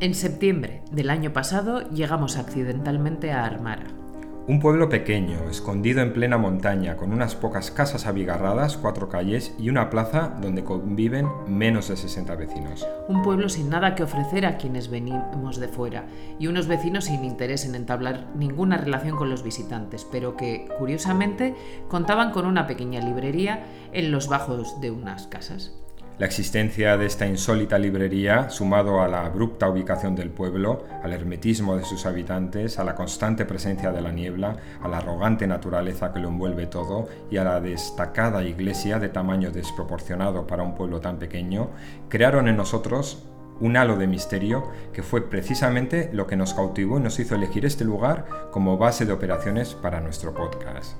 En septiembre del año pasado llegamos accidentalmente a Armara. Un pueblo pequeño, escondido en plena montaña, con unas pocas casas abigarradas, cuatro calles y una plaza donde conviven menos de 60 vecinos. Un pueblo sin nada que ofrecer a quienes venimos de fuera y unos vecinos sin interés en entablar ninguna relación con los visitantes, pero que, curiosamente, contaban con una pequeña librería en los bajos de unas casas. La existencia de esta insólita librería, sumado a la abrupta ubicación del pueblo, al hermetismo de sus habitantes, a la constante presencia de la niebla, a la arrogante naturaleza que lo envuelve todo y a la destacada iglesia de tamaño desproporcionado para un pueblo tan pequeño, crearon en nosotros un halo de misterio que fue precisamente lo que nos cautivó y nos hizo elegir este lugar como base de operaciones para nuestro podcast.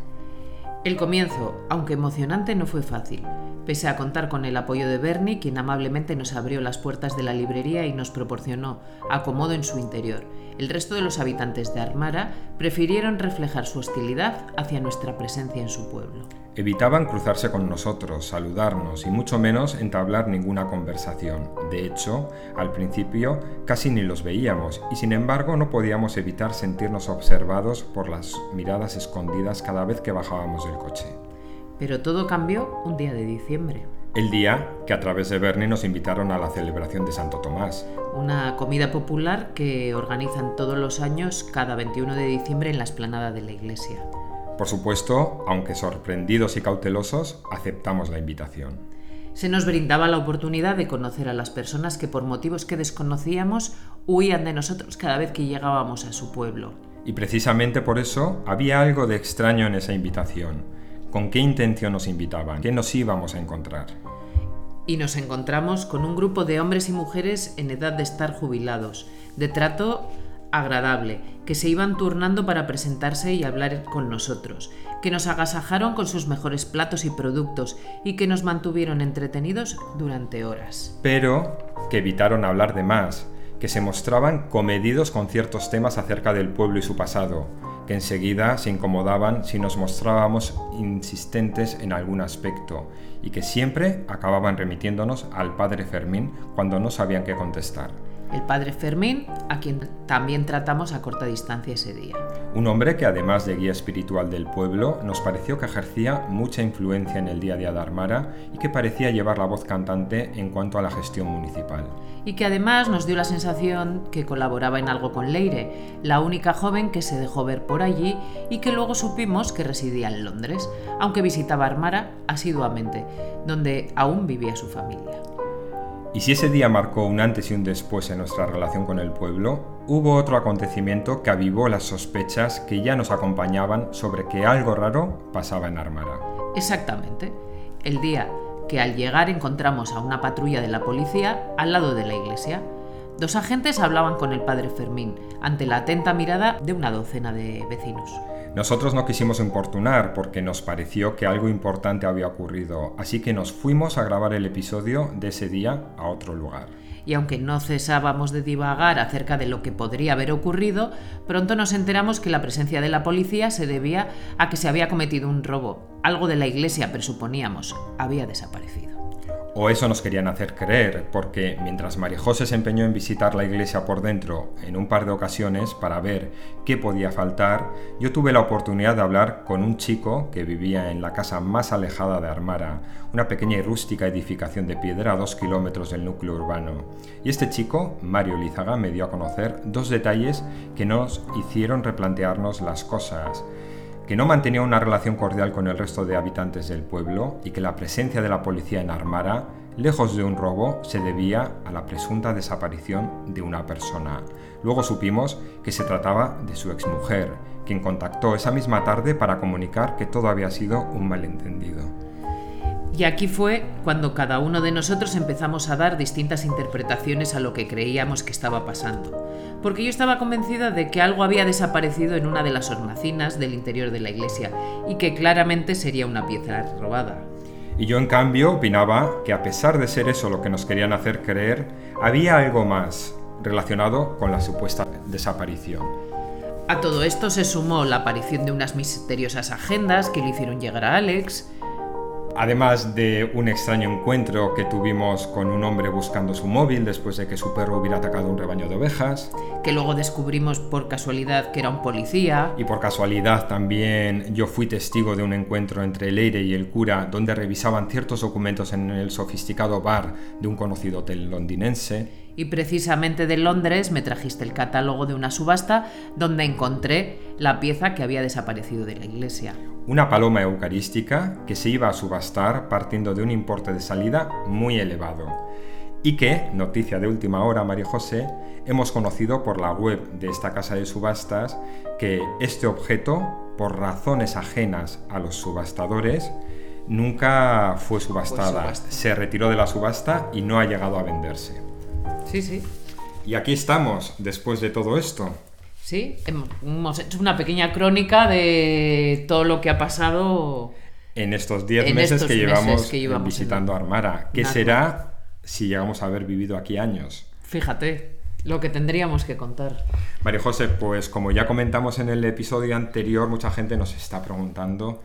El comienzo, aunque emocionante, no fue fácil, pese a contar con el apoyo de Bernie, quien amablemente nos abrió las puertas de la librería y nos proporcionó acomodo en su interior. El resto de los habitantes de Armara prefirieron reflejar su hostilidad hacia nuestra presencia en su pueblo. Evitaban cruzarse con nosotros, saludarnos y mucho menos entablar ninguna conversación. De hecho, al principio casi ni los veíamos y sin embargo no podíamos evitar sentirnos observados por las miradas escondidas cada vez que bajábamos del coche. Pero todo cambió un día de diciembre. El día que a través de Bernie nos invitaron a la celebración de Santo Tomás. Una comida popular que organizan todos los años cada 21 de diciembre en la esplanada de la iglesia. Por supuesto, aunque sorprendidos y cautelosos, aceptamos la invitación. Se nos brindaba la oportunidad de conocer a las personas que por motivos que desconocíamos huían de nosotros cada vez que llegábamos a su pueblo. Y precisamente por eso había algo de extraño en esa invitación. ¿Con qué intención nos invitaban? ¿Qué nos íbamos a encontrar? Y nos encontramos con un grupo de hombres y mujeres en edad de estar jubilados, de trato agradable, que se iban turnando para presentarse y hablar con nosotros, que nos agasajaron con sus mejores platos y productos y que nos mantuvieron entretenidos durante horas. Pero que evitaron hablar de más, que se mostraban comedidos con ciertos temas acerca del pueblo y su pasado, que enseguida se incomodaban si nos mostrábamos insistentes en algún aspecto y que siempre acababan remitiéndonos al padre Fermín cuando no sabían qué contestar el padre Fermín, a quien también tratamos a corta distancia ese día. Un hombre que además de guía espiritual del pueblo, nos pareció que ejercía mucha influencia en el día a día de Armara y que parecía llevar la voz cantante en cuanto a la gestión municipal. Y que además nos dio la sensación que colaboraba en algo con Leire, la única joven que se dejó ver por allí y que luego supimos que residía en Londres, aunque visitaba Armara asiduamente, donde aún vivía su familia. Y si ese día marcó un antes y un después en nuestra relación con el pueblo, hubo otro acontecimiento que avivó las sospechas que ya nos acompañaban sobre que algo raro pasaba en Armara. Exactamente. El día que al llegar encontramos a una patrulla de la policía al lado de la iglesia. Dos agentes hablaban con el padre Fermín ante la atenta mirada de una docena de vecinos. Nosotros no quisimos importunar porque nos pareció que algo importante había ocurrido, así que nos fuimos a grabar el episodio de ese día a otro lugar. Y aunque no cesábamos de divagar acerca de lo que podría haber ocurrido, pronto nos enteramos que la presencia de la policía se debía a que se había cometido un robo. Algo de la iglesia, presuponíamos, había desaparecido. O eso nos querían hacer creer, porque mientras María José se empeñó en visitar la iglesia por dentro en un par de ocasiones para ver qué podía faltar, yo tuve la oportunidad de hablar con un chico que vivía en la casa más alejada de Armara, una pequeña y rústica edificación de piedra a dos kilómetros del núcleo urbano. Y este chico, Mario Lizaga, me dio a conocer dos detalles que nos hicieron replantearnos las cosas que no mantenía una relación cordial con el resto de habitantes del pueblo y que la presencia de la policía en Armara, lejos de un robo, se debía a la presunta desaparición de una persona. Luego supimos que se trataba de su exmujer, quien contactó esa misma tarde para comunicar que todo había sido un malentendido. Y aquí fue cuando cada uno de nosotros empezamos a dar distintas interpretaciones a lo que creíamos que estaba pasando. Porque yo estaba convencida de que algo había desaparecido en una de las hornacinas del interior de la iglesia y que claramente sería una pieza robada. Y yo en cambio opinaba que a pesar de ser eso lo que nos querían hacer creer, había algo más relacionado con la supuesta desaparición. A todo esto se sumó la aparición de unas misteriosas agendas que le hicieron llegar a Alex, Además de un extraño encuentro que tuvimos con un hombre buscando su móvil después de que su perro hubiera atacado un rebaño de ovejas. Que luego descubrimos por casualidad que era un policía. Y por casualidad también yo fui testigo de un encuentro entre Leire y el cura donde revisaban ciertos documentos en el sofisticado bar de un conocido hotel londinense. Y precisamente de Londres me trajiste el catálogo de una subasta donde encontré la pieza que había desaparecido de la iglesia una paloma eucarística que se iba a subastar partiendo de un importe de salida muy elevado y que, noticia de última hora, María José, hemos conocido por la web de esta casa de subastas que este objeto, por razones ajenas a los subastadores, nunca fue subastada. Se retiró de la subasta y no ha llegado a venderse. Sí, sí. Y aquí estamos, después de todo esto. Sí, hemos hecho una pequeña crónica de todo lo que ha pasado en estos 10 meses, que llevamos visitando Armara. ¿Qué será si llegamos a haber vivido aquí años? Fíjate, lo que tendríamos que contar. María José, pues como ya comentamos en el episodio anterior, mucha gente nos está preguntando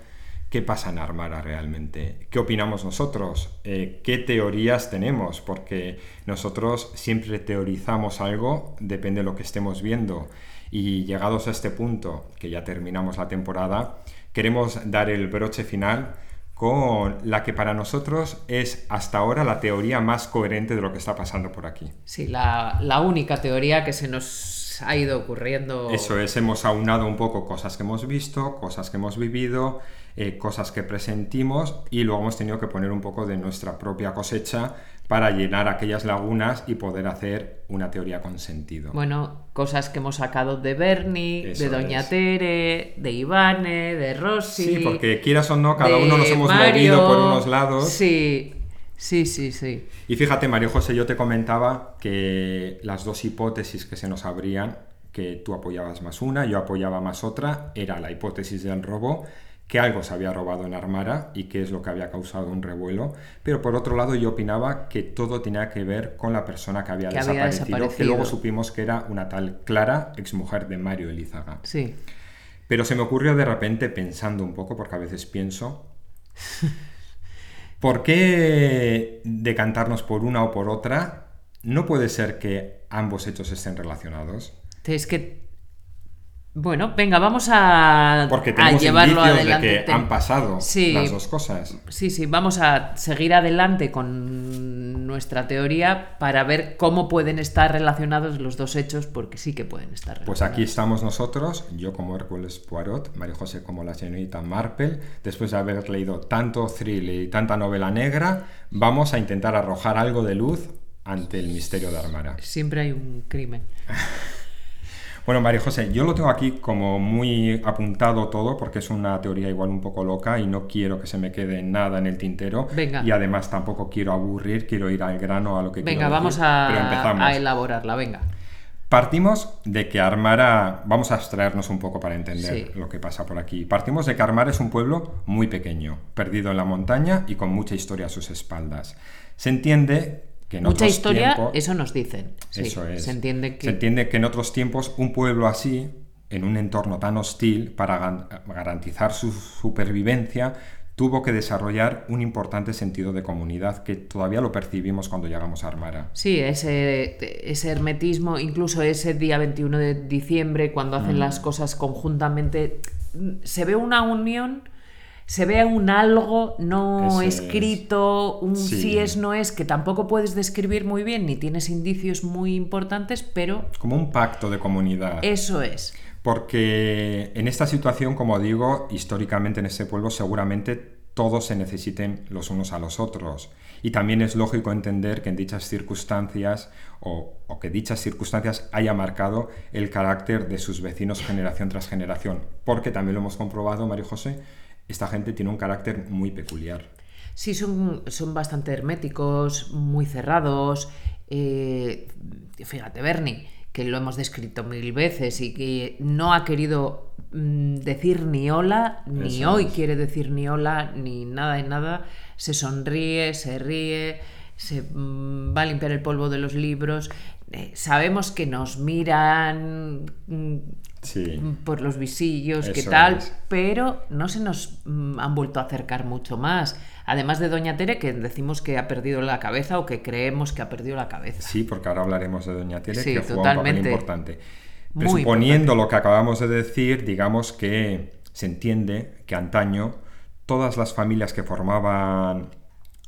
qué pasa en Armara realmente, qué opinamos nosotros, eh, qué teorías tenemos, porque nosotros siempre teorizamos algo, depende de lo que estemos viendo. Y llegados a este punto, que ya terminamos la temporada, queremos dar el broche final con la que para nosotros es hasta ahora la teoría más coherente de lo que está pasando por aquí. Sí, la, la única teoría que se nos ha ido ocurriendo. Eso es, hemos aunado un poco cosas que hemos visto, cosas que hemos vivido, eh, cosas que presentimos y luego hemos tenido que poner un poco de nuestra propia cosecha para llenar aquellas lagunas y poder hacer una teoría con sentido. Bueno, cosas que hemos sacado de Bernie, de Doña Tere, de Ivane, de Rossi. Sí, porque quieras o no, cada uno nos hemos movido por unos lados. Sí, sí, sí, sí. Y fíjate, Mario José, yo te comentaba que las dos hipótesis que se nos abrían, que tú apoyabas más una, yo apoyaba más otra, era la hipótesis del robo que algo se había robado en Armara y que es lo que había causado un revuelo, pero por otro lado yo opinaba que todo tenía que ver con la persona que había, desaparecido, que luego supimos que era una tal Clara, exmujer de Mario Elizaga. Sí. Pero se me ocurrió de repente pensando un poco, porque a veces pienso, ¿por qué decantarnos por una o por otra? No puede ser que ambos hechos estén relacionados. Es que bueno, venga, vamos a, Porque tenemos a llevarlo adelante. De que han pasado las dos cosas. Sí, sí, vamos a seguir adelante con nuestra teoría para ver cómo pueden estar relacionados los dos hechos, porque sí que pueden estar relacionados. Pues aquí estamos nosotros, yo como Hércules Poirot, María José como la señorita Marple, después de haber leído tanto thriller y tanta novela negra, vamos a intentar arrojar algo de luz ante el misterio de Armara. Siempre hay un crimen. Bueno, María José, yo lo tengo aquí como muy apuntado todo porque es una teoría igual un poco loca y no quiero que se me quede nada en el tintero. Venga. Y además tampoco quiero aburrir, quiero ir al grano a lo que venga, quiero vamos a, a elaborarla, venga. Partimos de que Armara, vamos a abstraernos un poco para entender lo que pasa por aquí. Partimos de que Armara es un pueblo muy pequeño, perdido en la montaña y con mucha historia a sus espaldas. Se entiende Mucha historia, eso nos dicen. eso es. Se entiende, que... se entiende que en otros tiempos un pueblo así, en un entorno tan hostil, para garantizar su supervivencia, tuvo que desarrollar un importante sentido de comunidad que todavía lo percibimos cuando llegamos a Armara. Sí, ese, ese hermetismo, incluso ese día 21 de diciembre, cuando hacen mm. las cosas conjuntamente, se ve una unión se ve un algo no escrito, un sí. es, no es, que tampoco puedes describir muy bien, ni tienes indicios muy importantes, pero... Como un pacto de comunidad. Eso es. Porque en esta situación, como digo, históricamente en ese pueblo seguramente todos se necesiten los unos a los otros. Y también es lógico entender que en dichas circunstancias o, o, que dichas circunstancias haya marcado el carácter de sus vecinos generación tras generación. Porque también lo hemos comprobado, María José, esta gente tiene un carácter muy peculiar. Sí, son, son bastante herméticos, muy cerrados. Eh, fíjate, Bernie, que lo hemos descrito mil veces y que no ha querido mm, decir ni hola, ni hoy quiere decir ni hola, ni nada de nada. Se sonríe, se ríe, se mm, va a limpiar el polvo de los libros. Eh, sabemos que nos miran mm, por los visillos, qué tal, pero no se nos mm, han vuelto a acercar mucho más. Además de Doña Tere, que decimos que ha perdido la cabeza o que creemos que ha perdido la cabeza. Sí, porque ahora hablaremos de Doña Tere, Sí, que juega un papel importante. Presuponiendo lo que acabamos de decir, digamos que se entiende que antaño todas las familias que formaban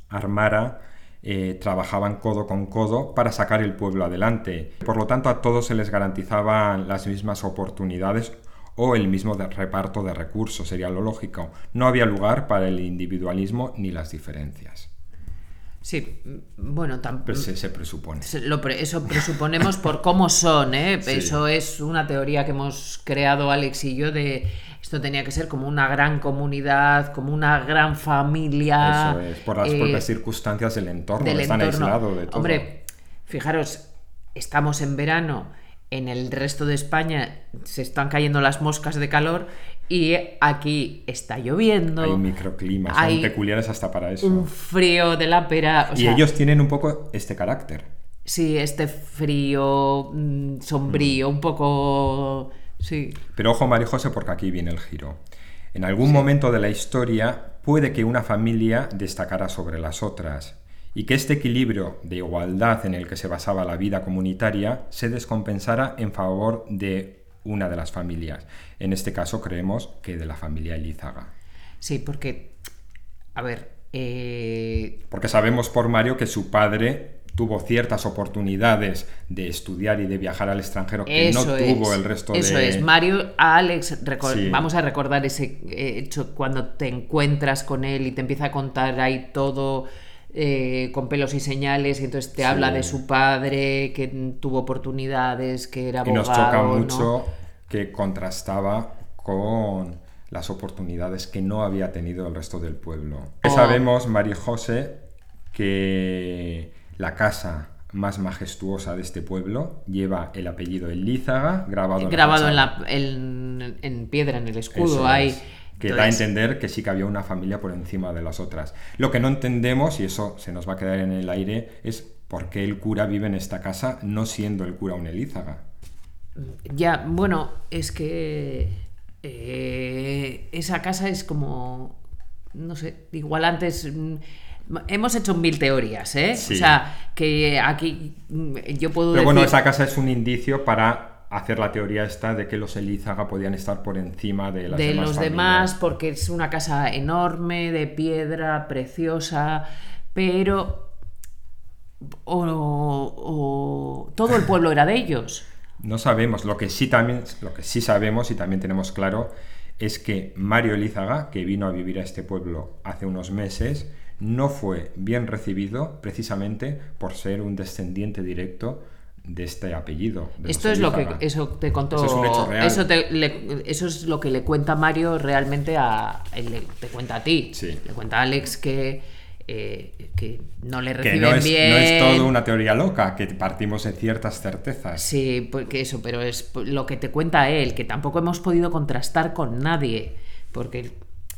Armara eh, trabajaban codo con codo para sacar el pueblo adelante. Por lo tanto, a todos se les garantizaban las mismas oportunidades o el mismo reparto de recursos, sería lo lógico. No había lugar para el individualismo ni las diferencias. Sí, bueno, tampoco. Pero se, se presupone. Se- lo pre- eso presuponemos por cómo son, ¿eh? Sí. Eso es una teoría que hemos creado Alex y yo de esto tenía que ser como una gran comunidad, como una gran familia. Eso es, por las eh, propias circunstancias del entorno, del están entorno. aislados de todo. Hombre, fijaros, estamos en verano, en el resto de España se están cayendo las moscas de calor y aquí está lloviendo. hay microclimas, hay son peculiares hasta para eso. Un frío de la pera. o y sea, ellos tienen un poco este carácter. Sí, este frío mm, sombrío, un poco. Sí. Pero ojo, María José, porque aquí viene el giro. En algún momento de la historia puede que una familia destacara sobre las otras y que este equilibrio de igualdad en el que se basaba la vida comunitaria se descompensara en favor de una de las familias. En este caso creemos que de la familia Elízaga. Sí, porque. A ver. eh, Porque sabemos por Mario que su padre tuvo ciertas oportunidades de estudiar y de viajar al extranjero que eso no es. tuvo el resto Eso de... es. Mario, Alex, Sí. vamos a recordar ese hecho cuando te encuentras con él y te empieza a contar ahí todo. Eh, con pelos y señales, y entonces te Sí. habla de su padre, que tuvo oportunidades, que era Y abogado. nos choca ¿no? mucho que contrastaba con las oportunidades que no había tenido el resto del pueblo. Oh. Sabemos, María José, que la casa más majestuosa de este pueblo lleva el apellido Elízaga grabado, en la grabado en, la, en, en piedra, en el escudo. Eso hay, es, que da a entender que sí que había una familia por encima de las otras. Lo que no entendemos, y eso se nos va a quedar en el aire, es por qué el cura vive en esta casa no siendo el cura un Elízaga. Ya, bueno, es que eh, esa casa es como, no sé, igual antes mm, hemos hecho mil teorías, ¿eh? Sí. O sea, que aquí mm, yo puedo Pero bueno, esa casa es un indicio para hacer la teoría esta de que los Elízaga podían estar por encima de las de demás los familias. demás, porque es una casa enorme, de piedra, preciosa, pero... O, o todo el pueblo era de ellos. No sabemos, lo que sí también, lo que sí sabemos y también tenemos claro es que Mario Elízaga, que vino a vivir a este pueblo hace unos meses, no fue bien recibido precisamente por ser un descendiente directo de este apellido. de Esto es lo que eso te contó. Eso es un hecho real. Eso, te- le- eso es lo que le cuenta Mario realmente a. le- te cuenta a ti. Sí. Le cuenta a Alex que, eh, que no le Que reciben no es, bien. no es todo una teoría loca, que partimos de ciertas certezas. Sí, porque eso, pero es lo que te cuenta él, que tampoco hemos podido contrastar con nadie. Porque.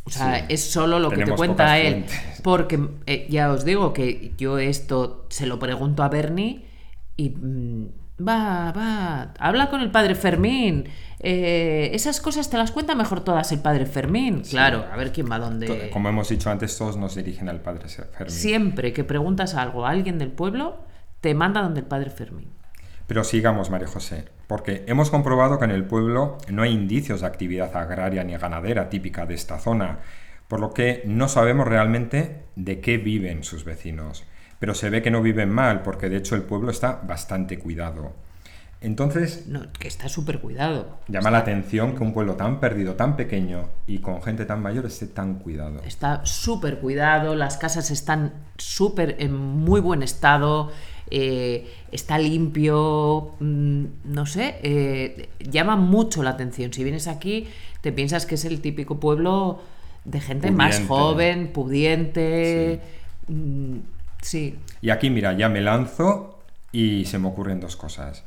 O sea, Sí. es solo lo que te cuenta él. fuentes. Porque eh, ya os digo que yo esto se lo pregunto a Bernie y mm, va, va, habla con el padre Fermín. Eh, esas cosas te las cuenta mejor todas el padre Fermín. Claro, a ver quién va dónde. Como hemos dicho antes, todos nos dirigen al padre Fermín. Siempre que preguntas algo a alguien del pueblo, te manda donde el padre Fermín. Pero sigamos, María José, porque hemos comprobado que en el pueblo no hay indicios de actividad agraria ni ganadera típica de esta zona, por lo que no sabemos realmente de qué viven sus vecinos. Pero se ve que no viven mal, porque de hecho el pueblo está bastante cuidado. Entonces, No, que está súper cuidado. llama la atención que un pueblo tan perdido, tan pequeño y con gente tan mayor esté tan cuidado. Está súper cuidado, las casas están súper en muy buen estado, eh, está limpio, mm, no sé, eh, llama mucho la atención. Si vienes aquí, te piensas que es el típico pueblo de gente más joven, pudiente. mm, sí. Y aquí, mira, ya me lanzo y se me ocurren dos cosas.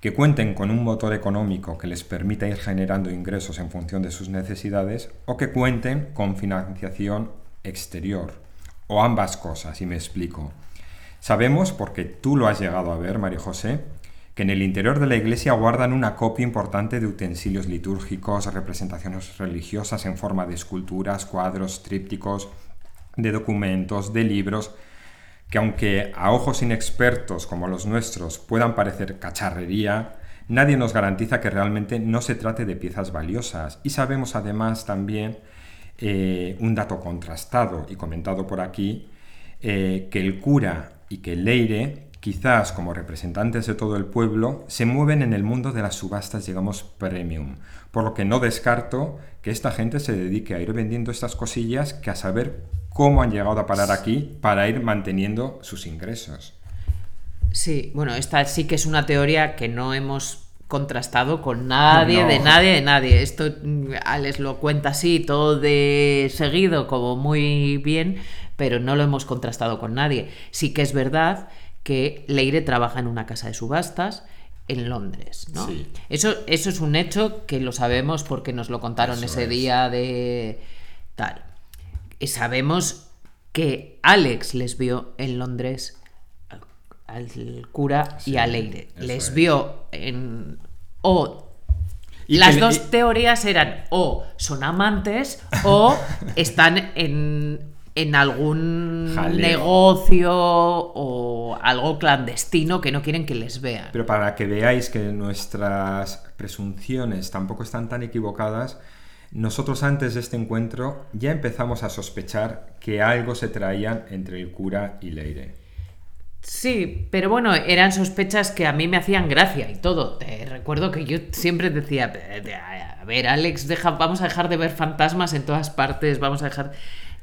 Que cuenten con un motor económico que les permita ir generando ingresos en función de sus necesidades o que cuenten con financiación exterior. O ambas cosas, y me explico. Sabemos, porque tú lo has llegado a ver, María José, que en el interior de la iglesia guardan una copia importante de utensilios litúrgicos, representaciones religiosas en forma de esculturas, cuadros, trípticos, de documentos, de libros, que aunque a ojos inexpertos como los nuestros puedan parecer cacharrería, nadie nos garantiza que realmente no se trate de piezas valiosas. Y sabemos además también eh, un dato contrastado y comentado por aquí, eh, que el cura y que el leire, quizás como representantes de todo el pueblo, se mueven en el mundo de las subastas, digamos, premium. Por lo que no descarto que esta gente se dedique a ir vendiendo estas cosillas que a saber cómo han llegado a parar aquí para ir manteniendo sus ingresos. Sí, bueno, esta sí que es una teoría que no hemos contrastado con nadie, de nadie, de nadie. Esto mm, Alex lo cuenta así, todo de seguido, como muy bien, pero no lo hemos contrastado con nadie. Sí que es verdad que Leire trabaja en una casa de subastas en Londres, ¿no? Eso, eso es un hecho que lo sabemos porque nos lo contaron ese día de tal sabemos que Alex les vio en Londres al, cura y a Leire. Les vio en... O las dos teorías eran o son amantes o están en, en algún negocio o algo clandestino que no quieren que les vean. Pero para que veáis que nuestras presunciones tampoco están tan equivocadas, nosotros antes de este encuentro ya empezamos a sospechar que algo se traían entre el cura y Leire. Sí, pero bueno, eran sospechas que a mí me hacían gracia y todo. Te recuerdo que yo siempre decía, a ver, Alex, vamos a dejar de ver fantasmas en todas partes, vamos a dejar...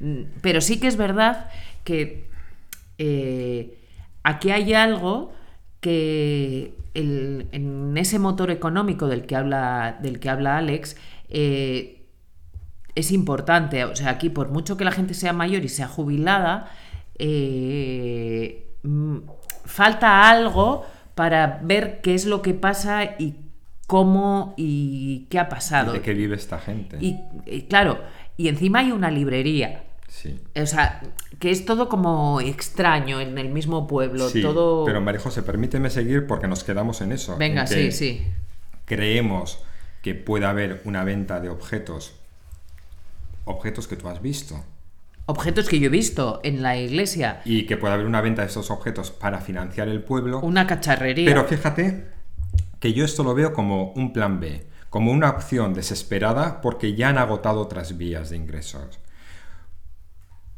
Mm, pero sí que es verdad que eh, aquí hay algo que en ese motor económico del que habla, del que habla Alex, eh, es importante. O sea, aquí por mucho que la gente sea mayor y sea jubilada, eh, mm, falta algo para ver qué es lo que pasa y cómo y qué ha pasado. ¿De qué vive esta gente? Y, claro, y encima hay una librería. Sí. O sea, que es todo como extraño en el mismo pueblo. Sí, todo... Pero María José, permíteme seguir porque nos quedamos en eso. Venga, sí, sí. Creemos que puede haber una venta de objetos objetos que tú has visto. Objetos que yo he visto en la iglesia. Y que puede haber una venta de esos objetos para financiar el pueblo. Una cacharrería. Pero fíjate que yo esto lo veo como un plan B, como una opción desesperada porque ya han agotado otras vías de ingresos.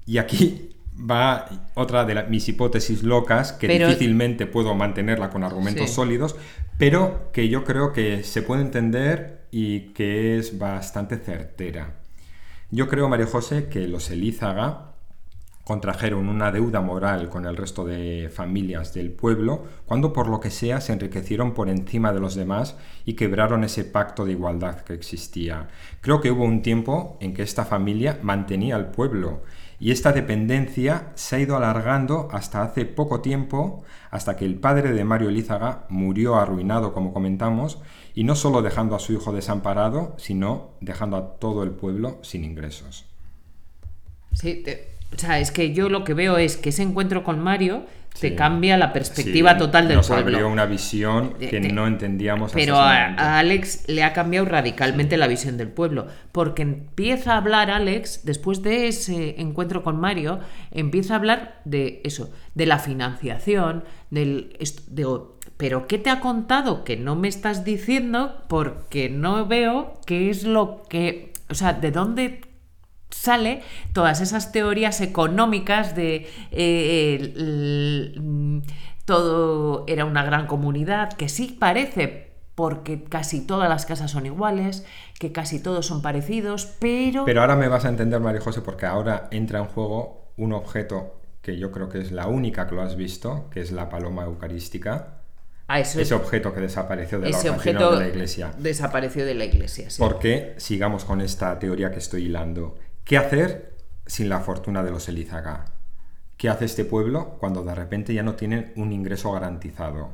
Y aquí va otra de mis hipótesis locas, que difícilmente puedo mantenerla con argumentos sólidos, pero que yo creo que se puede entender y que es bastante certera. Yo creo, María José, que los Elízaga contrajeron una deuda moral con el resto de familias del pueblo, cuando por lo que sea se enriquecieron por encima de los demás y quebraron ese pacto de igualdad que existía. Creo que hubo un tiempo en que esta familia mantenía al pueblo y esta dependencia se ha ido alargando hasta hace poco tiempo, hasta que el padre de Mario Elízaga murió arruinado, como comentamos, y no solo dejando a su hijo desamparado, sino dejando a todo el pueblo sin ingresos. Sí, o sea, es que yo lo que veo es que ese encuentro con Mario te cambia la perspectiva total del nos pueblo. abrió una visión que no entendíamos. Pero a, Alex le ha cambiado radicalmente la visión del pueblo, porque empieza a hablar Alex, después de ese encuentro con Mario, empieza a hablar de eso, de la financiación, del... De, pero ¿qué te ha contado que no me estás diciendo? Porque no veo qué es lo que... O sea, ¿de dónde sale todas esas teorías económicas de eh, mm, todo era una gran comunidad, que sí parece porque casi todas las casas son iguales, que casi todos son parecidos, pero... Pero ahora me vas a entender, María José, porque ahora entra en juego un objeto que yo creo que es la única que lo has visto, que es la paloma eucarística, ese objeto que desapareció de la, objeto de la iglesia. Desapareció de la iglesia, sí. Porque sigamos con esta teoría que estoy hilando. ¿Qué hacer sin la fortuna de los Elizaga? ¿Qué hace este pueblo cuando de repente ya no tienen un ingreso garantizado?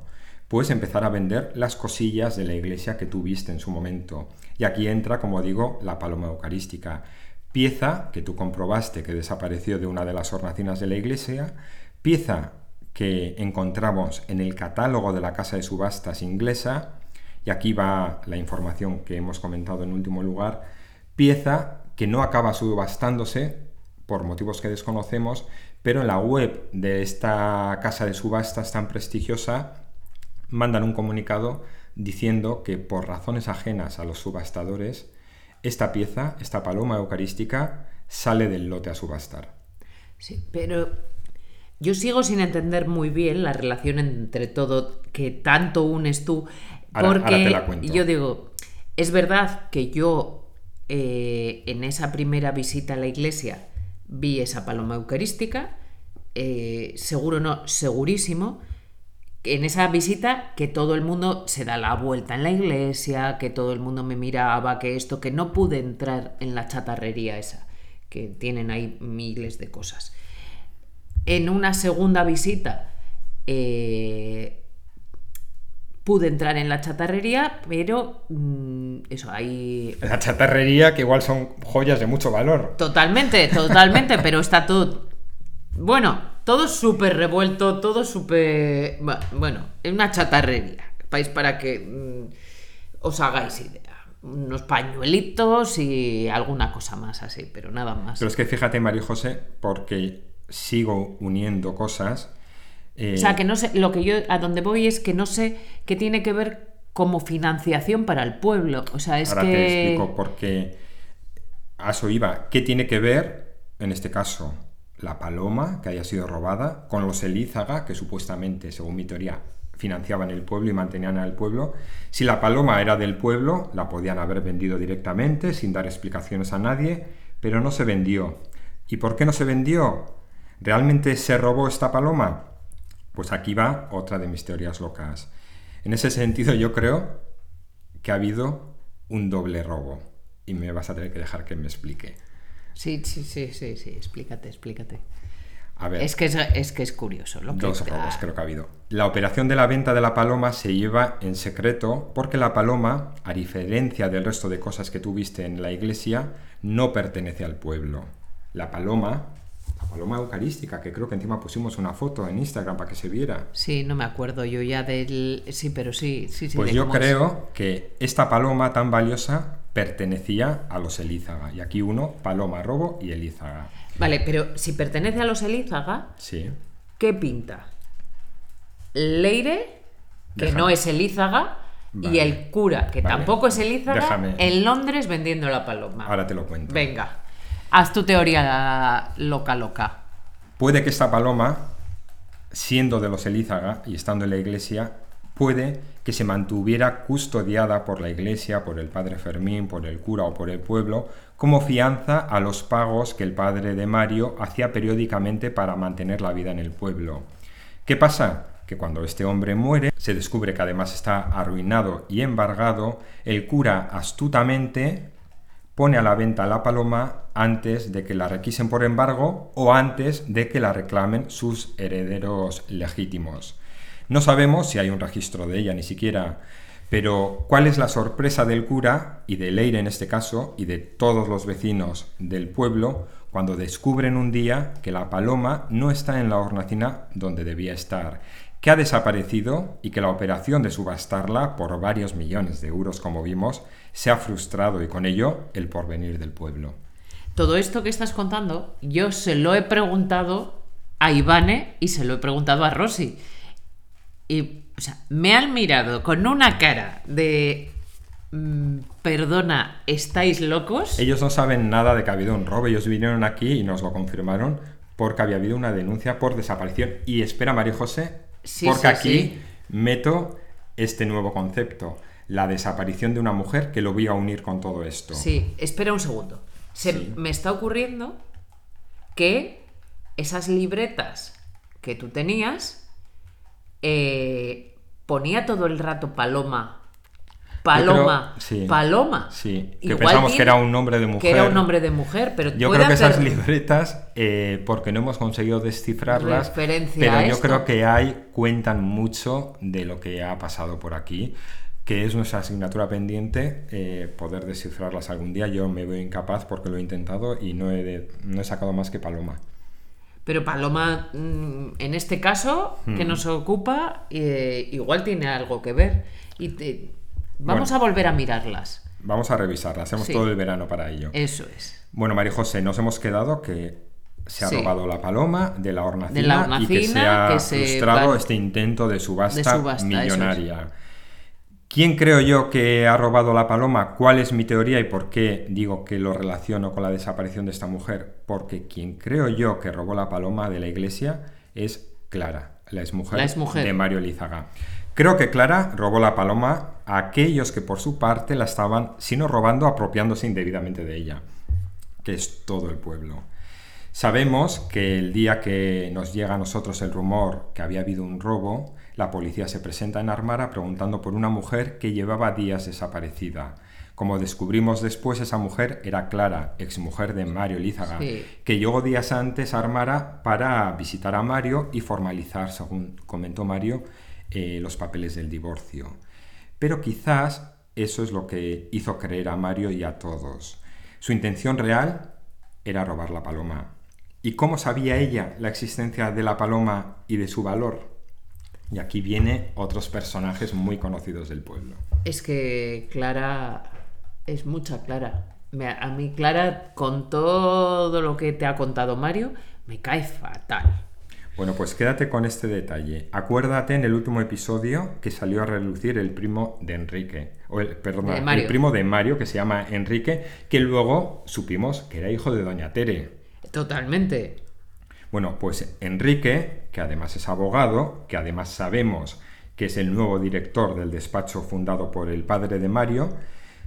Puedes empezar a vender las cosillas de la iglesia que tuviste en su momento. Y aquí entra, como digo, la paloma eucarística. Pieza que tú comprobaste que desapareció de una de las hornacinas de la iglesia, pieza que encontramos en el catálogo de la casa de subastas inglesa, y aquí va la información que hemos comentado en último lugar, pieza que no acaba subastándose por motivos que desconocemos, pero en la web de esta casa de subastas tan prestigiosa mandan un comunicado diciendo que por razones ajenas a los subastadores, esta pieza, esta paloma eucarística, sale del lote a subastar. Sí, pero yo sigo sin entender muy bien la relación entre todo que tanto unes tú, porque yo digo, es verdad que yo eh, en esa primera visita a la iglesia vi esa paloma eucarística, eh, seguro no, segurísimo, en esa visita que todo el mundo se da la vuelta en la iglesia, que todo el mundo me miraba, que esto, que no pude entrar en la chatarrería esa, que tienen ahí miles de cosas. En una segunda visita eh, pude entrar en la chatarrería, pero mm, eso, ahí... La chatarrería que igual son joyas de mucho valor. Totalmente, totalmente, pero está todo... Bueno, todo súper revuelto, todo súper... Bueno, es una chatarrería, país para que mm, os hagáis idea. Unos pañuelitos y alguna cosa más así, pero nada más. Pero es que fíjate, María José, porque sigo uniendo cosas o sea, que no sé, lo que yo a donde voy es que no sé qué tiene que ver como financiación para el pueblo. O sea, es ahora que. te explico porque a eso iba. ¿Qué tiene que ver, en este caso, la paloma que haya sido robada con los Elízaga, que supuestamente, según mi teoría, financiaban el pueblo y mantenían al pueblo. Si la paloma era del pueblo, la podían haber vendido directamente, sin dar explicaciones a nadie, pero no se vendió. ¿Y por qué no se vendió? ¿Realmente se robó esta paloma? Pues aquí va otra de mis teorías locas. En ese sentido yo creo que ha habido un doble robo y me vas a tener que dejar que me explique. Sí, sí, sí, sí, sí, explícate, explícate. A ver, es que es, que es curioso. Lo dos robos creo que ha habido. La operación de la venta de la paloma se lleva en secreto porque la paloma, a diferencia del resto de cosas que tú viste en la iglesia, no pertenece al pueblo. La paloma paloma eucarística, que creo que encima pusimos una foto en Instagram para que se viera. Sí, no me acuerdo yo ya del... Sí, pero sí, sí, sí. Pues yo creo que esta paloma tan valiosa pertenecía a los Elízaga. Y aquí uno, paloma robo y Elízaga. Vale, pero si pertenece a los Elízaga, sí. ¿qué pinta? Leire, que no es Elízaga, y el cura, que tampoco es Elízaga, en Londres vendiendo la paloma. Ahora te lo cuento. Venga. Haz tu teoría loca, loca. Puede que esta paloma, siendo de los Elízaga y estando en la iglesia, puede que se mantuviera custodiada por la iglesia, por el padre Fermín, por el cura o por el pueblo, como fianza a los pagos que el padre de Mario hacía periódicamente para mantener la vida en el pueblo. ¿Qué pasa? Que cuando este hombre muere, se descubre que además está arruinado y embargado, el cura astutamente pone a la venta la paloma antes de que la requisen por embargo o antes de que la reclamen sus herederos legítimos. No sabemos si hay un registro de ella ni siquiera, pero ¿cuál es la sorpresa del cura y de Leire en este caso y de todos los vecinos del pueblo cuando descubren un día que la paloma no está en la hornacina donde debía estar, que ha desaparecido y que la operación de subastarla por varios millones de euros, como vimos, se ha frustrado y con ello el porvenir del pueblo. Todo esto que estás contando, yo se lo he preguntado a Ivane y se lo he preguntado a Rosy. Y, o sea, me han mirado con una cara de mm, perdona, ¿estáis locos? Ellos no saben nada de que ha habido un robo. Ellos vinieron aquí y nos lo confirmaron porque había habido una denuncia por desaparición. Y espera, María José, porque aquí meto este nuevo concepto la desaparición de una mujer que lo voy a unir con todo esto. Sí, espera un segundo. Se me está ocurriendo que esas libretas que tú tenías eh, ponía todo el rato Paloma. Paloma, Paloma. Sí, que pensamos que era un nombre de mujer. Que era un nombre de mujer, pero yo creo que esas libretas, eh, porque no hemos conseguido descifrarlas, pero yo creo que hay cuentan mucho de lo que ha pasado por aquí que es nuestra asignatura pendiente, eh, poder descifrarlas algún día. Yo me veo incapaz porque lo he intentado y no he, no he sacado más que Paloma. Pero Paloma, mm, en este caso, que hmm. nos ocupa, eh, igual tiene algo que ver. Y vamos a volver a mirarlas. Vamos a revisarlas, hacemos todo el verano para ello. Eso es. Bueno, María José, nos hemos quedado que se ha Sí. robado la paloma de la hornacina, De la y que se ha que se frustrado este intento de subasta, de subasta, millonaria. ¿Quién creo yo que ha robado la paloma? ¿Cuál es mi teoría y por qué digo que lo relaciono con la desaparición de esta mujer? Porque quien creo yo que robó la paloma de la iglesia es Clara, la exmujer, La exmujer. de Mario Lízaga. Creo que Clara robó la paloma a aquellos que por su parte la estaban, si no robando, apropiándose indebidamente de ella, que es todo el pueblo. Sabemos que el día que nos llega a nosotros el rumor que había habido un robo, la policía se presenta en Armara preguntando por una mujer que llevaba días desaparecida. Como descubrimos después, esa mujer era Clara, exmujer de Mario Lízaga, Sí. que llegó días antes a Armara para visitar a Mario y formalizar, según comentó Mario, eh, los papeles del divorcio. Pero quizás eso es lo que hizo creer a Mario y a todos. Su intención real era robar la paloma. ¿Y cómo sabía ella la existencia de la paloma y de su valor? Y aquí viene otros personajes muy conocidos del pueblo. Es que Clara es mucha Clara. Me- a mí Clara, con todo lo que te ha contado Mario, me cae fatal. Bueno, pues quédate con este detalle. Acuérdate en el último episodio que salió a relucir el primo de Enrique, o el, Mario. el primo de Mario que se llama Enrique, que luego supimos que era hijo de Doña Tere. Totalmente. Bueno, pues Enrique, que además es abogado, que además sabemos que es el nuevo director del despacho fundado por el padre de Mario,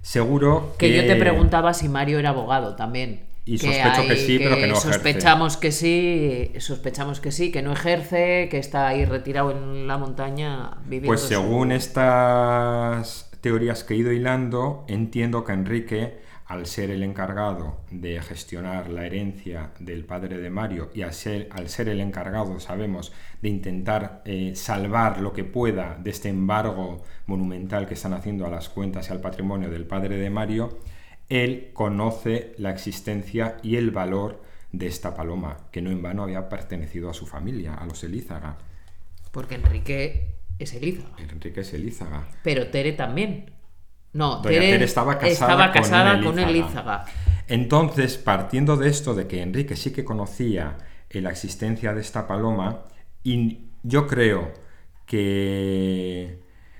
seguro que... Que yo te preguntaba si Mario era abogado también. Y sospecho que sí, pero que no ejerce. Sospechamos que sí, sospechamos que sí, que no ejerce, que está ahí retirado en la montaña viviendo. Pues su- según estas teorías que he ido hilando, entiendo que Enrique, al ser el encargado de gestionar la herencia del padre de Mario y al ser, al ser el encargado, sabemos, de intentar eh, salvar lo que pueda de este embargo monumental que están haciendo a las cuentas y al patrimonio del padre de Mario, él conoce la existencia y el valor de esta paloma, que no en vano había pertenecido a su familia, a los Elízaga. Porque Enrique es Elízaga. Enrique es Elízaga. Pero Tere también. No, Doña Tere estaba casada estaba con casada un con Elízaga. Entonces, partiendo de esto, de que Enrique sí que conocía eh, la existencia de esta paloma, y yo creo que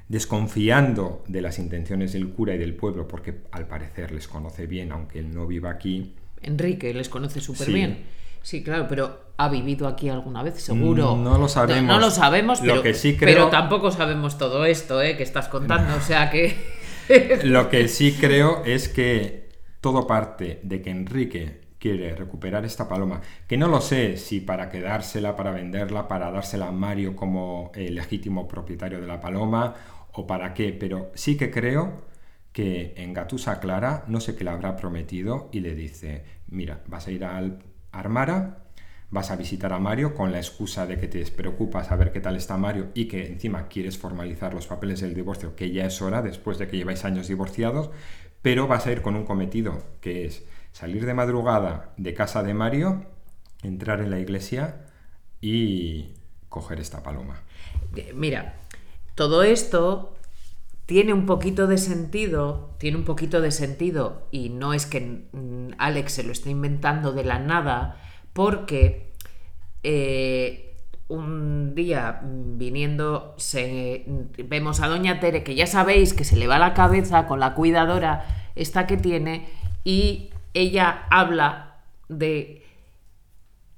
desconfiando de las intenciones del cura y del pueblo, porque al parecer les conoce bien, aunque él no viva aquí, Enrique les conoce súper Sí. bien. Sí, claro, pero ¿ha vivido aquí alguna vez? Seguro. Mm, no lo sabemos. No, no lo sabemos, Lo pero, que sí creo- pero tampoco sabemos todo esto ¿eh? que estás contando. O sea que. Lo que sí creo es que todo parte de que Enrique quiere recuperar esta paloma, que no lo sé si para quedársela, para venderla, para dársela a Mario como eh, legítimo propietario de la paloma o para qué, pero sí que creo que en Gatusa Clara no sé qué le habrá prometido y le dice, mira, vas a ir al Armara, vas a visitar a Mario con la excusa de que te preocupa saber qué tal está Mario y que encima quieres formalizar los papeles del divorcio, que ya es hora después de que lleváis años divorciados, pero vas a ir con un cometido, que es salir de madrugada de casa de Mario, entrar en la iglesia y coger esta paloma. Mira, todo esto tiene un poquito de sentido, tiene un poquito de sentido, y no es que mm, Alex se lo esté inventando de la nada, porque eh, un día viniendo se, vemos a Doña Tere, que ya sabéis que se le va la cabeza con la cuidadora esta que tiene, y ella habla de...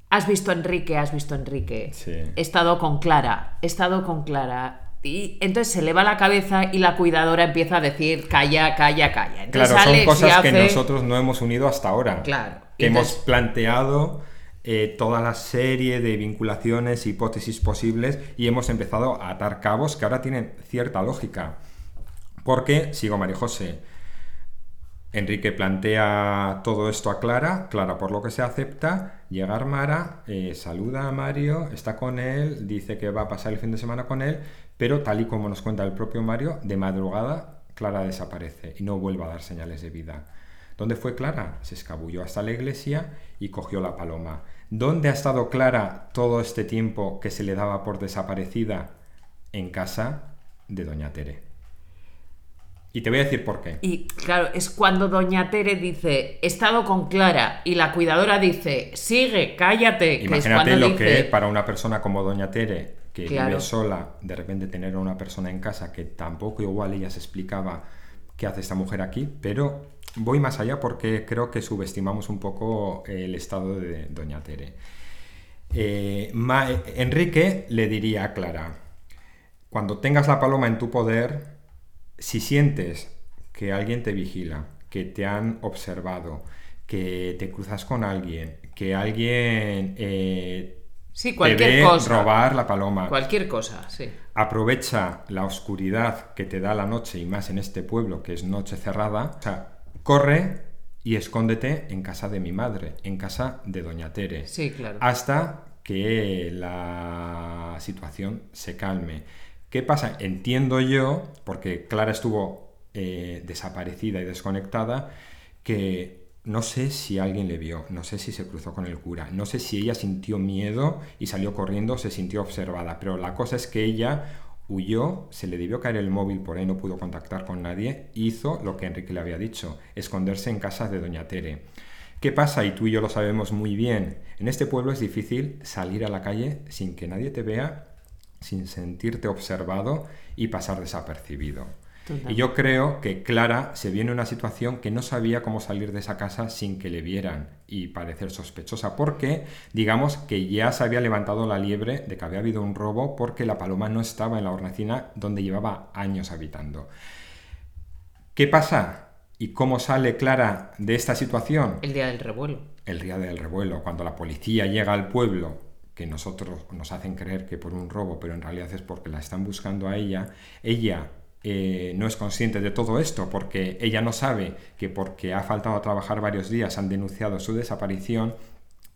Has visto a Enrique, has visto a Enrique. Sí. He estado con Clara, he estado con Clara. Y entonces se le va la cabeza y la cuidadora empieza a decir calla, calla, calla. Entonces Claro, son cosas que nosotros no hemos unido hasta ahora. Claro. Que hemos planteado eh, toda la serie de vinculaciones, hipótesis posibles y hemos empezado a atar cabos que ahora tienen cierta lógica. Porque, sigo María José, Enrique plantea todo esto a Clara, Clara por lo que se acepta, llega Armara, eh, saluda a Mario, está con él, dice que va a pasar el fin de semana con él, pero tal y como nos cuenta el propio Mario, de madrugada Clara desaparece y no vuelve a dar señales de vida. ¿Dónde fue Clara? Se escabulló hasta la iglesia y cogió la paloma. ¿Dónde ha estado Clara todo este tiempo que se le daba por desaparecida? En casa de Doña Tere. Y te voy a decir por qué. Y claro, es cuando Doña Tere dice, he estado con Clara, y la cuidadora dice, sigue, cállate. que es Imagínate lo que es para una persona como Doña Tere, que Claro. vive sola, de repente tener a una persona en casa que tampoco igual ella se explicaba qué hace esta mujer aquí, pero voy más allá porque creo que subestimamos un poco el estado de Doña Tere. Eh, Enrique le diría a Clara, cuando tengas la paloma en tu poder, si sientes que alguien te vigila, que te han observado, que te cruzas con alguien, que alguien eh, Sí, te cualquier ve cosa. robar la paloma, Cualquier cosa, sí. aprovecha la oscuridad que te da la noche y más en este pueblo que es noche cerrada, o sea, corre y escóndete en casa de mi madre, en casa de Doña Tere Sí, claro. hasta que la situación se calme. ¿Qué pasa? Entiendo yo, porque Clara estuvo eh, desaparecida y desconectada, que no sé si alguien le vio, no sé si se cruzó con el cura, no sé si ella sintió miedo y salió corriendo se sintió observada, pero la cosa es que ella huyó, se le debió caer el móvil, por ahí no pudo contactar con nadie, hizo lo que Enrique le había dicho, esconderse en casa de Doña Tere. ¿Qué pasa? Y tú y yo lo sabemos muy bien. En este pueblo es difícil salir a la calle sin que nadie te vea, sin sentirte observado y pasar desapercibido. Y yo creo que Clara se vio en una situación que no sabía cómo salir de esa casa sin que le vieran y parecer sospechosa, porque digamos que ya se había levantado la liebre de que había habido un robo porque la paloma no estaba en la hornacina donde llevaba años habitando. ¿Qué pasa? ¿Y cómo sale Clara de esta situación? El día del revuelo. el día del revuelo, cuando la policía llega al pueblo, que nosotros nos hacen creer que por un robo, pero en realidad es porque la están buscando a ella, ella eh, no es consciente de todo esto, porque ella no sabe que porque ha faltado a trabajar varios días han denunciado su desaparición.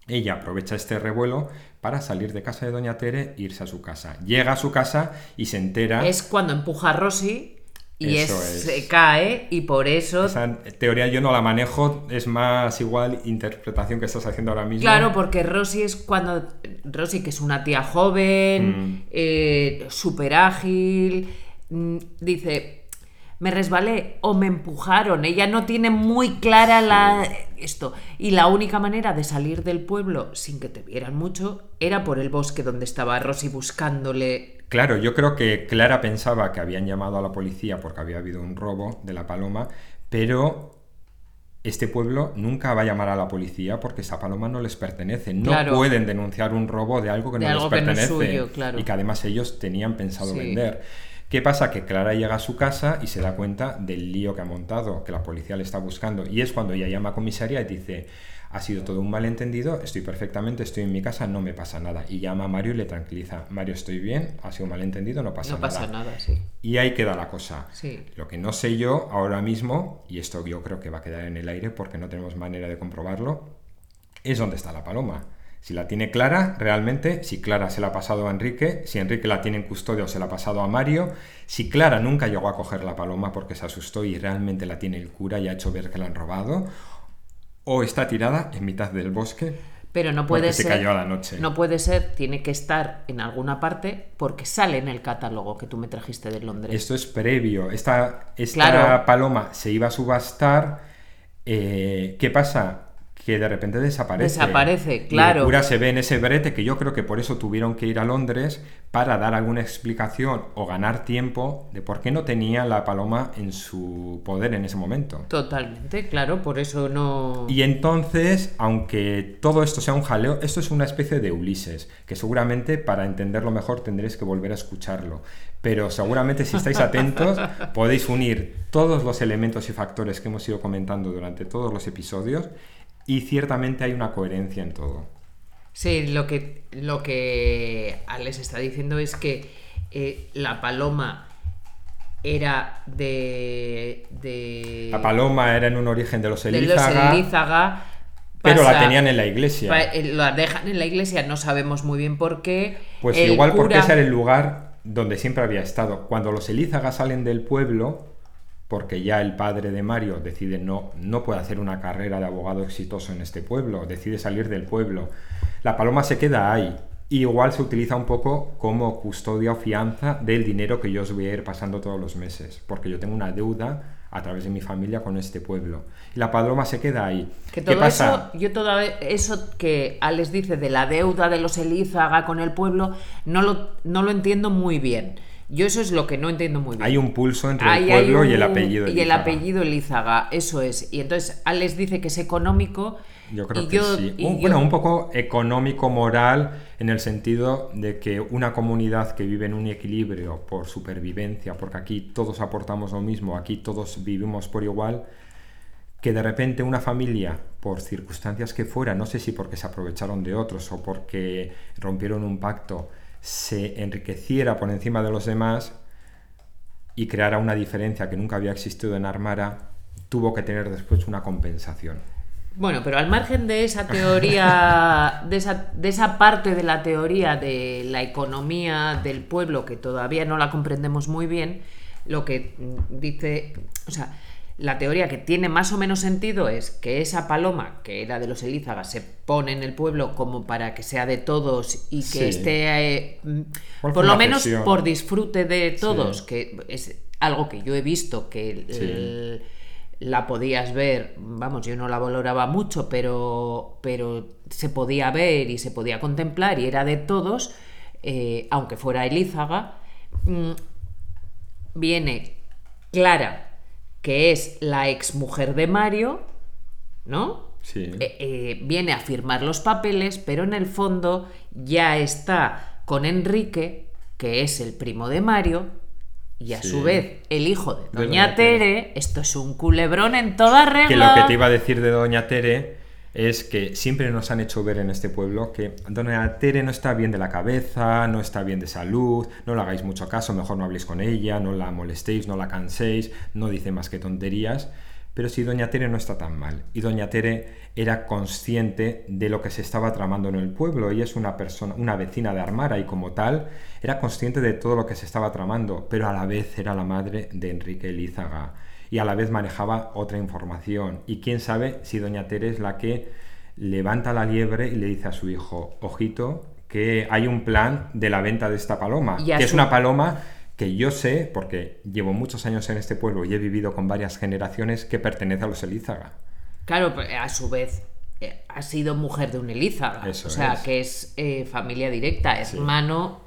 Ella aprovecha este revuelo para salir de casa de Doña Tere e irse a su casa. Llega a su casa y se entera. Es cuando empuja a Rosy y Eso es- es. se cae y por eso... Esa teoría yo no la manejo, es más igual interpretación que estás haciendo ahora mismo. Claro, porque Rosy es cuando. Rosy, que es una tía joven, Mm. eh, súper ágil, dice: Me resbalé o me empujaron. Ella no tiene muy clara la, esto. Y la única manera de salir del pueblo sin que te vieran mucho era por el bosque donde estaba Rosy buscándole. Claro, yo creo que Clara pensaba que habían llamado a la policía porque había habido un robo de la paloma, pero este pueblo nunca va a llamar a la policía porque esa paloma no les pertenece. No Claro. pueden denunciar un robo de algo que De no algo les que no es pertenece suyo, claro. y que además ellos tenían pensado Sí. vender. ¿Qué pasa? Que Clara llega a su casa y se da cuenta del lío que ha montado, que la policía le está buscando. Y es cuando ella llama a comisaría y dice, ha sido todo un malentendido, estoy perfectamente, estoy en mi casa, no me pasa nada. Y llama a Mario y le tranquiliza, Mario, estoy bien, ha sido un malentendido, no pasa no nada. pasa nada, sí. Y ahí queda la cosa. Sí. Lo que no sé yo ahora mismo, y esto yo creo que va a quedar en el aire porque no tenemos manera de comprobarlo, es dónde está la paloma. Si la tiene Clara, realmente, si Clara se la ha pasado a Enrique, si Enrique la tiene en custodia o se la ha pasado a Mario, si Clara nunca llegó a coger la paloma porque se asustó y realmente la tiene el cura y ha hecho ver que la han robado, o está tirada en mitad del bosque Pero no puede porque se ser. cayó a la noche. No puede ser, tiene que estar en alguna parte porque sale en el catálogo que tú me trajiste de Londres. Esto es previo. Esta, esta Claro. paloma se iba a subastar. eh, ¿Qué pasa? Que de repente desaparece. Desaparece, Y claro. el cura se ve en ese brete que yo creo que por eso tuvieron que ir a Londres para dar alguna explicación o ganar tiempo de por qué no tenía la paloma en su poder en ese momento. Totalmente, claro, por eso no. Y entonces, aunque todo esto sea un jaleo, esto es una especie de Ulises, que seguramente para entenderlo mejor tendréis que volver a escucharlo. Pero seguramente si estáis atentos podéis unir todos los elementos y factores que hemos ido comentando durante todos los episodios y ciertamente hay una coherencia en todo. Sí, lo que, lo que Alex está diciendo es que eh, la paloma era de. de La paloma era en un origen de los de los Elízaga, Elízaga, pero la tenían en la iglesia. pa- eh, La dejan en la iglesia, no sabemos muy bien por qué. Pues igual porque ese era el lugar donde siempre había estado. Cuando los Elízaga salen del pueblo, porque ya el padre de Mario decide no, no puede hacer una carrera de abogado exitoso en este pueblo, decide salir del pueblo. La paloma se queda ahí igual se utiliza un poco como custodia o fianza del dinero que yo os voy a ir pasando todos los meses, porque yo tengo una deuda a través de mi familia con este pueblo. Y la paloma se queda ahí. Que todo ¿Qué pasa? eso, yo todo eso que Alex dice de la deuda de los Elízaga con el pueblo, no lo, no lo entiendo muy bien. Yo eso es lo que no entiendo muy bien. Hay un pulso entre el pueblo y el apellido. Y el apellido Elízaga, eso es. Y entonces Alex dice que es económico. Yo creo y que yo- sí. y Un- yo- Bueno, un poco económico-moral en el sentido de que una comunidad que vive en un equilibrio por supervivencia, porque aquí todos aportamos lo mismo, aquí todos vivimos por igual, que de repente una familia, por circunstancias que fuera, no sé si porque se aprovecharon de otros o porque rompieron un pacto, se enriqueciera por encima de los demás y creara una diferencia que nunca había existido en Armara, tuvo que tener después una compensación. Bueno, pero al margen de esa teoría, de esa, de esa parte de la teoría de la economía del pueblo que todavía no la comprendemos muy bien, lo que dice, o sea, la teoría que tiene más o menos sentido es que esa paloma, que era de los Elízagas, se pone en el pueblo como para que sea de todos y que Sí. esté, eh, mm, Por lo menos por disfrute de todos, Sí. que es algo que yo he visto que el- Sí. el- la podías ver, vamos, yo no la valoraba mucho, pero, pero se podía ver y se podía contemplar y era de todos, eh, aunque fuera Elízaga, mm, viene Clara, que es la exmujer de Mario, ¿no? Sí. Eh, eh, viene a firmar los papeles, pero en el fondo ya está con Enrique, que es el primo de Mario, y a Sí. su vez el hijo de Doña Tere. Tere. Esto es un culebrón en toda regla. Que lo que te iba a decir de Doña Tere es que siempre nos han hecho ver en este pueblo que Doña Tere no está bien de la cabeza, no está bien de salud, no le hagáis mucho caso, mejor no habléis con ella, no la molestéis, no la canséis, no dice más que tonterías. Pero sí, Doña Tere no está tan mal. Y Doña Tere era consciente de lo que se estaba tramando en el pueblo. Ella es una persona, una vecina de Armara y como tal era consciente de todo lo que se estaba tramando, pero a la vez era la madre de Enrique Elízaga y a la vez manejaba otra información. Y quién sabe si Doña Tere es la que levanta la liebre y le dice a su hijo, ojito, que hay un plan de la venta de esta paloma, Y que es una paloma que yo sé, porque llevo muchos años en este pueblo y he vivido con varias generaciones, que pertenece a los Elízaga. Claro, pues, a su vez eh, ha sido mujer de un Elízaga. Eso o sea, es. que es eh, familia directa, Sí. hermano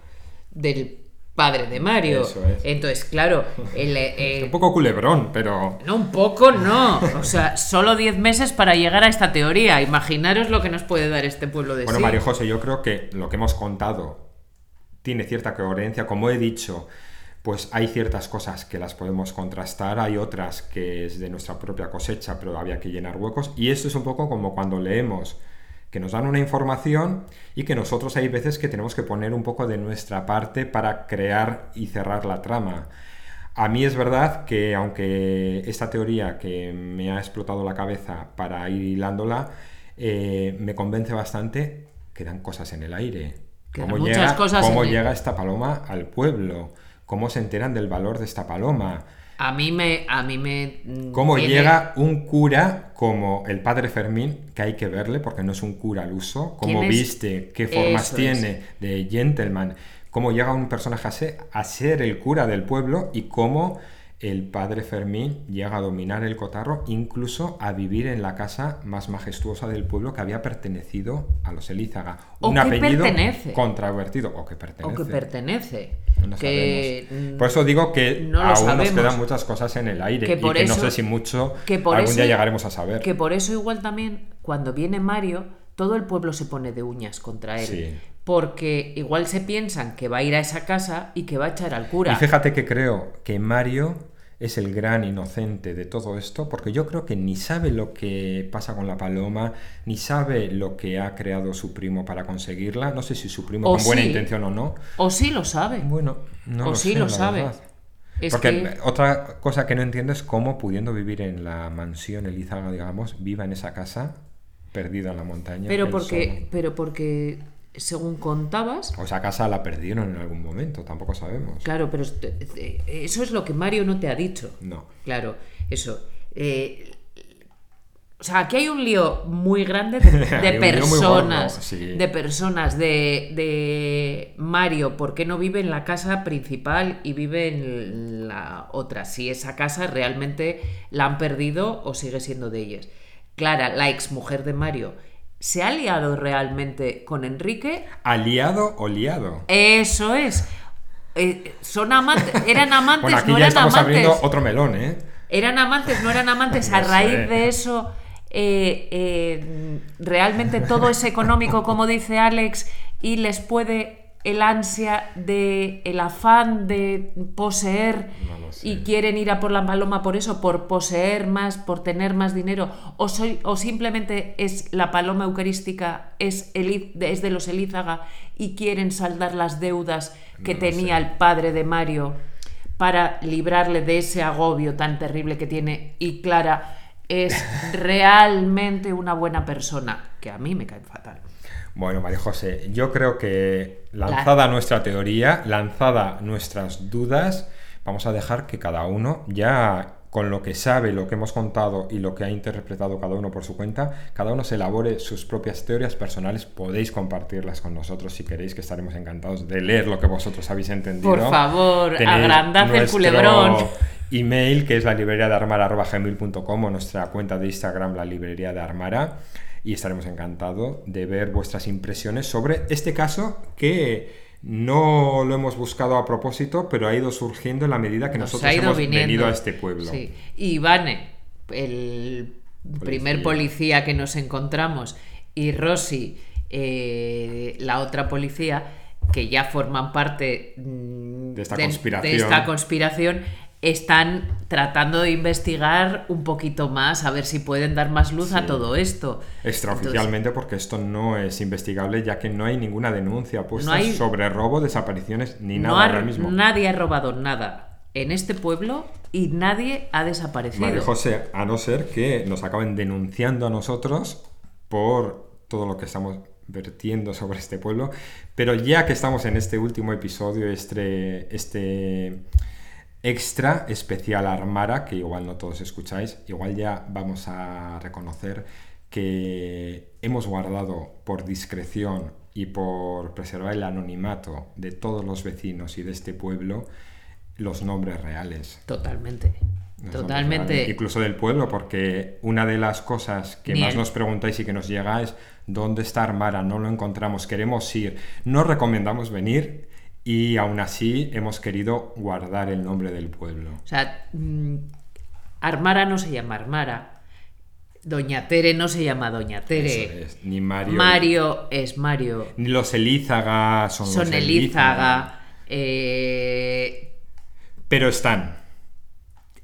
del padre de Mario. Eso es. Entonces, claro, el, Un poco culebrón, pero... No, un poco no. O sea, solo 10 meses para llegar a esta teoría. Imaginaros lo que nos puede dar este pueblo de Bueno, sí. Mario José, yo creo que lo que hemos contado tiene cierta coherencia. Como he dicho, pues hay ciertas cosas que las podemos contrastar, hay otras que es de nuestra propia cosecha, pero había que llenar huecos. Y esto es un poco como cuando leemos que nos dan una información y que nosotros hay veces que tenemos que poner un poco de nuestra parte para crear y cerrar la trama. A mí es verdad que aunque esta teoría que me ha explotado la cabeza para ir hilándola, eh, me convence bastante, quedan cosas en el aire. Quedan ¿Cómo, muchas llega, cosas cómo en el- llega esta paloma al pueblo? ¿Cómo se enteran del valor de esta paloma? A mí me. A mí me mm, ¿Cómo tiene- llega un cura como el padre Fermín, que hay que verle porque no es un cura al uso? ¿Cómo viste? ¿Qué formas Eso tiene de gentleman? ¿Cómo llega un personaje a ser, a ser el cura del pueblo y cómo el padre Fermín llega a dominar el cotarro, incluso a vivir en la casa más majestuosa del pueblo que había pertenecido a los Elízaga? O un que apellido pertenece. controvertido, o que pertenece. O que pertenece. No que, sabemos. mm, Por eso digo que no aún nos sabemos. quedan muchas cosas en el aire Que y por que no eso- sé si mucho que por algún eso- día llegaremos a saber. Que por eso, igual también, cuando viene Mario, todo el pueblo se pone de uñas contra él. Sí. Porque igual se piensan que va a ir a esa casa y que va a echar al cura. Y fíjate que creo que Mario es el gran inocente de todo esto, porque yo creo que ni sabe lo que pasa con la paloma, ni sabe lo que ha creado su primo para conseguirla. No sé si su primo O con buena intención o no. O sí lo sabe. Bueno, no o lo sí sé, lo sabe. verdad. Es Porque que- otra cosa que no entiendo es cómo pudiendo vivir en la mansión Elizaga, digamos, viva en esa casa perdida en la montaña. pero porque, solo. pero porque, según contabas, O esa casa la perdieron en algún momento, tampoco sabemos. claro, pero est- eh, eso es lo que Mario no te ha dicho. No. Claro, eso. Eh, O sea, aquí hay un lío muy grande de, de personas. gordo, sí. De personas, de, de Mario, ¿por qué no vive en la casa principal y vive en la otra? Si esa casa realmente la han perdido o sigue siendo de ellas. Clara, la exmujer de Mario, ¿se ha liado realmente con Enrique? ¿Aliado o liado? Eso es. Eh, son amantes, eran amantes, Bueno, aquí no ya eran estamos amantes. abriendo otro melón, ¿eh? Eran amantes, no eran amantes. A raíz de eso, eh, eh, realmente todo es económico, como dice Alex, y les puede el ansia de el afán de poseer y quieren ir a por la paloma por eso, por poseer más, por tener más dinero, o, soy, o simplemente es la paloma eucarística, es, es de los Elízaga y quieren saldar las deudas que No tenía sé. el padre de Mario para librarle de ese agobio tan terrible que tiene. Y Clara es realmente una buena persona, que a mí me cae fatal. Bueno, María José, yo creo que lanzada nuestra teoría, lanzada nuestras dudas, vamos a dejar que cada uno ya con lo que sabe, lo que hemos contado y lo que ha interpretado cada uno por su cuenta, cada uno se elabore sus propias teorías personales, podéis compartirlas con nosotros si queréis, que estaremos encantados de leer lo que vosotros habéis entendido. Por favor, Tenéis agrandad el culebrón. Email, que es la librería de armara.gmail.com o nuestra cuenta de Instagram, la librería de Armara. Y estaremos encantados de ver vuestras impresiones sobre este caso que no lo hemos buscado a propósito, pero ha ido surgiendo en la medida que Nos nosotros hemos viniendo. venido a este pueblo. Sí. Y Ivane, el primer policía que nos encontramos, y Rosy, eh, la otra policía, que ya forman parte mm, De esta de conspiración. esta conspiración, están tratando de investigar un poquito más, a ver si pueden dar más luz a todo esto. Extraoficialmente, porque esto no es investigable, ya que no hay ninguna denuncia puesta No hay- sobre robo, desapariciones ni nada ha- ahora mismo. nadie ha robado nada en este pueblo y nadie ha desaparecido. María José, a no ser que nos acaben denunciando a nosotros por todo lo que estamos vertiendo sobre este pueblo, pero ya que estamos en este último episodio, este, este extra especial Armara, que igual no todos escucháis, igual ya vamos a reconocer que hemos guardado por discreción y por preservar el anonimato de todos los vecinos y de este pueblo los nombres reales. Totalmente. Totalmente. Incluso del pueblo, porque una de las cosas que Ni más nos preguntáis y que nos llega es ¿dónde está Armara? No lo encontramos, queremos ir. No recomendamos venir y aún así hemos querido guardar el nombre del pueblo. O sea, mm, Armara no se llama Armara. Doña Tere no se llama Doña Tere. Eso es, Ni Mario. Mario es Mario. Ni los Elízaga son, Son los Elízaga. eh, Pero están.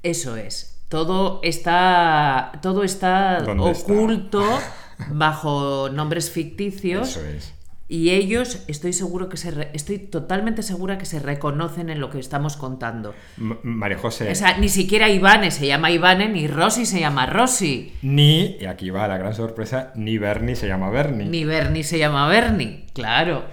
eso es. Todo está. Todo está ¿Dónde está? oculto bajo nombres ficticios. Eso es. Y ellos, estoy seguro que se re- estoy totalmente segura que se reconocen en lo que estamos contando. M- María José. O sea, ni siquiera Ivane se llama Ivane, ni Rosy se llama Rosy, Ni, y aquí va la gran sorpresa, ni Bernie se llama Bernie. ni Bernie se llama Bernie. Claro.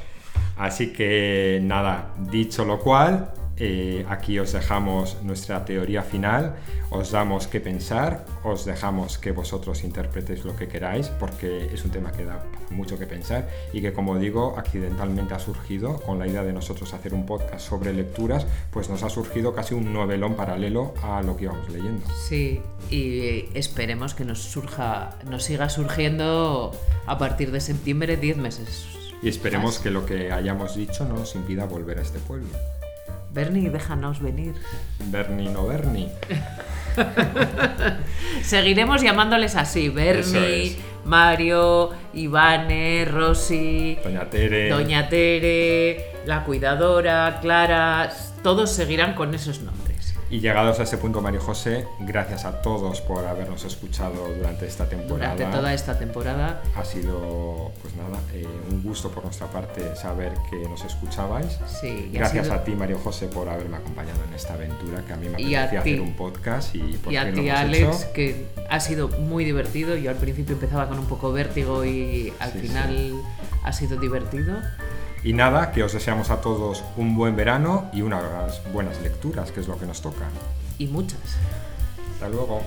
Así que nada, dicho lo cual, eh, aquí os dejamos nuestra teoría final, os damos que pensar, os dejamos que vosotros interpretéis lo que queráis, porque es un tema que da mucho que pensar y que como digo, accidentalmente ha surgido con la idea de nosotros hacer un podcast sobre lecturas, pues nos ha surgido casi un novelón paralelo a lo que íbamos leyendo. Sí, y esperemos que nos surja, nos siga surgiendo a partir de septiembre 10 meses. Y esperemos más. que lo que hayamos dicho no nos impida volver a este pueblo. Bernie, déjanos venir. Bernie no Bernie. Seguiremos llamándoles así, Bernie, es. Mario, Ivane, Rosy, Doña Tere. Doña Tere, la cuidadora, Clara, todos seguirán con esos nombres. Y llegados a ese punto, Mario José, gracias a todos por habernos escuchado durante esta temporada. Durante toda esta temporada. Ha sido, pues nada, eh, un gusto por nuestra parte saber que nos escuchabais. Sí, Gracias sido- a ti, Mario José, por haberme acompañado en esta aventura que a mí me apetecía ti. hacer un podcast y por Y a ti, Alex, hecho. que ha sido muy divertido. Yo al principio empezaba con un poco vértigo y al Sí, final ha sido divertido. Y nada, que os deseamos a todos un buen verano y unas buenas lecturas, que es lo que nos toca. Y muchas. Hasta luego.